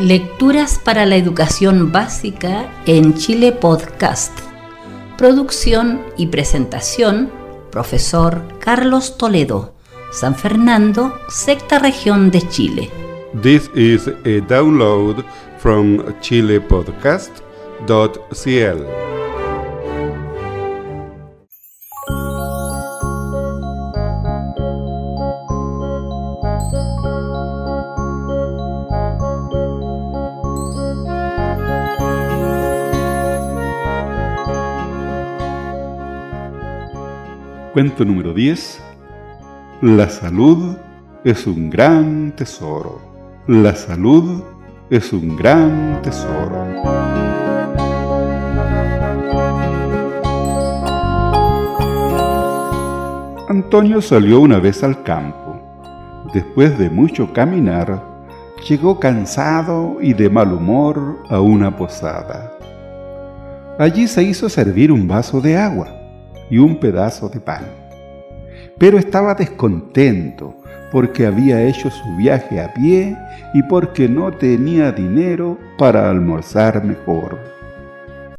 Lecturas para la educación básica en Chile Podcast. Producción y presentación, profesor Carlos Toledo, San Fernando, sexta región de Chile. This is a download from chilepodcast.cl. Cuento número 10. La salud es un gran tesoro. La salud es un gran tesoro. Antonio salió una vez al campo. Después de mucho caminar, llegó cansado y de mal humor a una posada. Allí se hizo servir un vaso de agua y un pedazo de pan. Pero estaba descontento porque había hecho su viaje a pie y porque no tenía dinero para almorzar mejor.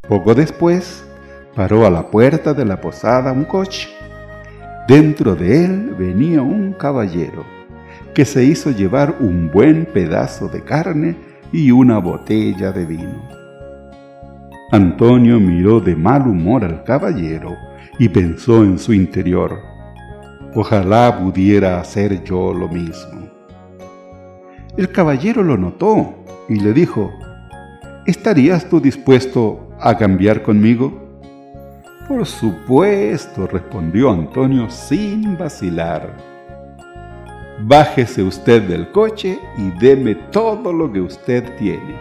Poco después, paró a la puerta de la posada un coche. Dentro de él venía un caballero que se hizo llevar un buen pedazo de carne y una botella de vino. Antonio miró de mal humor al caballero y pensó en su interior, ojalá pudiera hacer yo lo mismo. El caballero lo notó y le dijo, ¿estarías tú dispuesto a cambiar conmigo? Por supuesto, respondió Antonio sin vacilar. Bájese usted del coche y deme todo lo que usted tiene.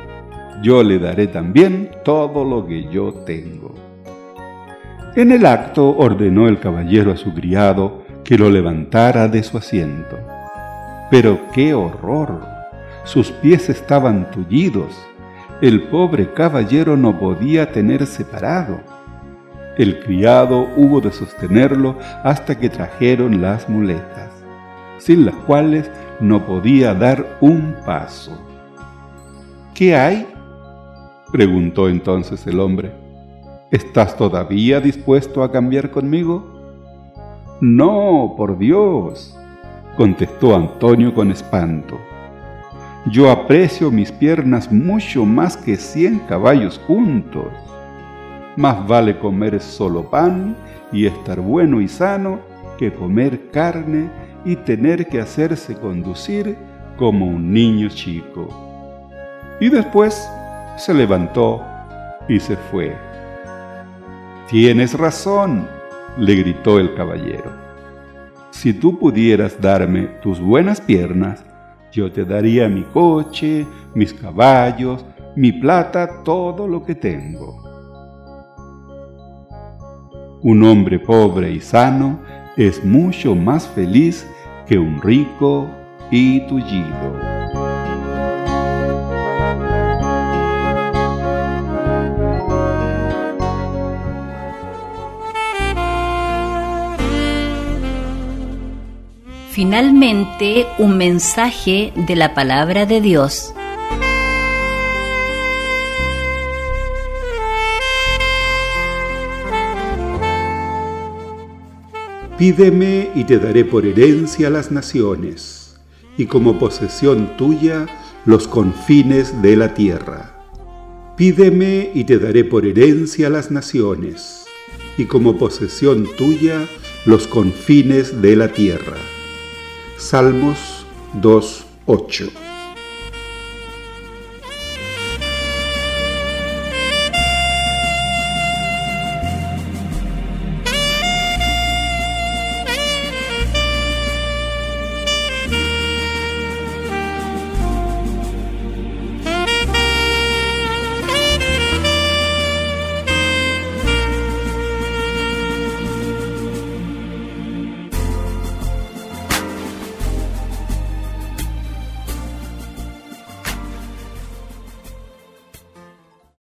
Yo le daré también todo lo que yo tengo. En el acto ordenó el caballero a su criado que lo levantara de su asiento. Pero qué horror. Sus pies estaban tullidos. El pobre caballero no podía tenerse parado. El criado hubo de sostenerlo hasta que trajeron las muletas, sin las cuales no podía dar un paso. ¿Qué hay? preguntó entonces el hombre. ¿Estás todavía dispuesto a cambiar conmigo? No, por Dios, contestó Antonio con espanto. Yo aprecio mis piernas mucho más que cien caballos juntos. Más vale comer solo pan y estar bueno y sano que comer carne y tener que hacerse conducir como un niño chico. Y después se levantó y se fue. Tienes razón, le gritó el caballero. Si tú pudieras darme tus buenas piernas, yo te daría mi coche, mis caballos, mi plata, todo lo que tengo. Un hombre pobre y sano es mucho más feliz que un rico y tullido. Finalmente, un mensaje de la palabra de Dios. Pídeme y te daré por herencia las naciones, y como posesión tuya los confines de la tierra. Pídeme y te daré por herencia las naciones, y como posesión tuya los confines de la tierra. Salmos 2.8.